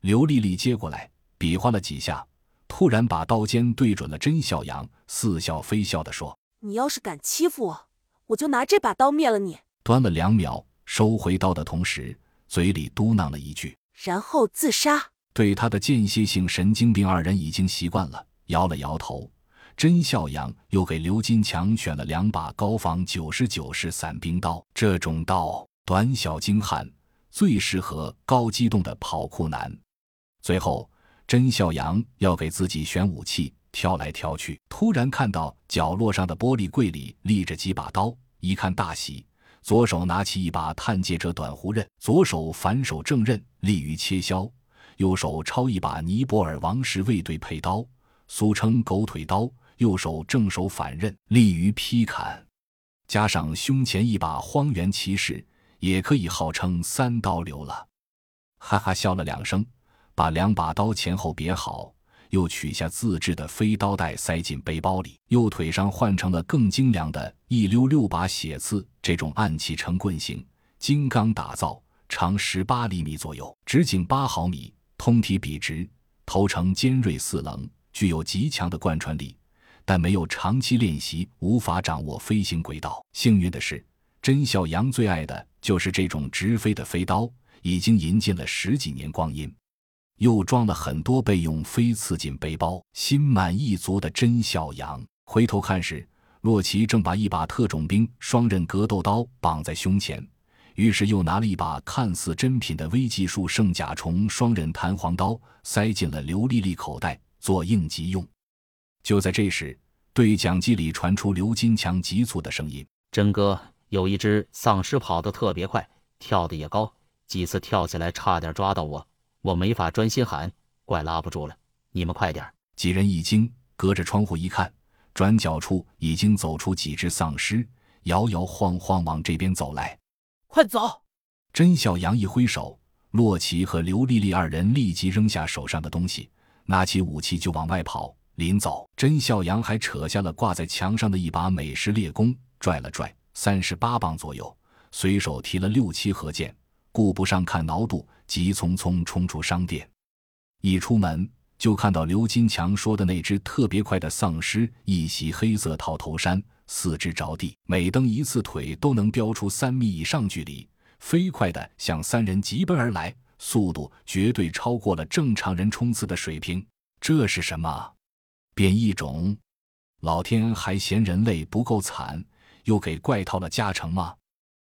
刘丽丽接过来，比划了几下，突然把刀尖对准了甄笑阳，似笑非笑地说：“你要是敢欺负我，我就拿这把刀灭了你。”端了两秒，收回刀的同时，嘴里嘟囔了一句：“然后自杀。”对他的间歇性神经病，二人已经习惯了，摇了摇头。甄笑阳又给刘金强选了两把高仿九十九式伞兵刀，这种刀短小精悍，最适合高机动的跑酷男。最后，甄笑阳要给自己选武器，挑来挑去，突然看到角落上的玻璃柜里立着几把刀，一看大喜，左手拿起一把探界者短弧刃，左手反手正刃，利于切削；右手抄一把尼泊尔王室卫队佩刀，俗称狗腿刀。右手正手反刃，利于劈砍，加上胸前一把荒原骑士，也可以号称三刀流了。哈哈笑了两声，把两把刀前后别好，又取下自制的飞刀带塞进背包里，右腿上换成了更精良的一溜六把血刺，这种暗器成棍形，精钢打造，长十八厘米左右，直径八毫米，通体笔直，头呈尖锐四棱，具有极强的贯穿力。但没有长期练习，无法掌握飞行轨道。幸运的是，甄小阳最爱的就是这种直飞的飞刀，已经引进了十几年光阴，又装了很多备用，飞刺进背包。心满意足的甄小阳回头看时，洛奇正把一把特种兵双刃格斗刀绑在胸前，于是又拿了一把看似真品的微技术圣甲虫双刃弹簧刀塞进了刘丽丽口袋，做应急用。就在这时，对讲机里传出刘金强急促的声音：“真哥，有一只丧尸跑得特别快，跳得也高，几次跳起来差点抓到我，我没法专心喊，怪拉不住了。你们快点！”几人一惊，隔着窗户一看，转角处已经走出几只丧尸，摇摇晃晃往这边走来。快走！甄小阳一挥手，洛奇和刘丽丽二人立即扔下手上的东西，拿起武器就往外跑。临走，甄孝阳还扯下了挂在墙上的一把美式猎弓，拽了拽，三十八磅左右，随手提了六七盒剑，顾不上看挠度，急匆匆冲出商店。一出门就看到刘金强说的那只特别快的丧尸，一袭黑色套头衫，四肢着地，每蹬一次腿都能飙出三米以上距离，飞快地向三人疾奔而来，速度绝对超过了正常人冲刺的水平。这是什么？变异种，老天还嫌人类不够惨，又给怪套了加成吗？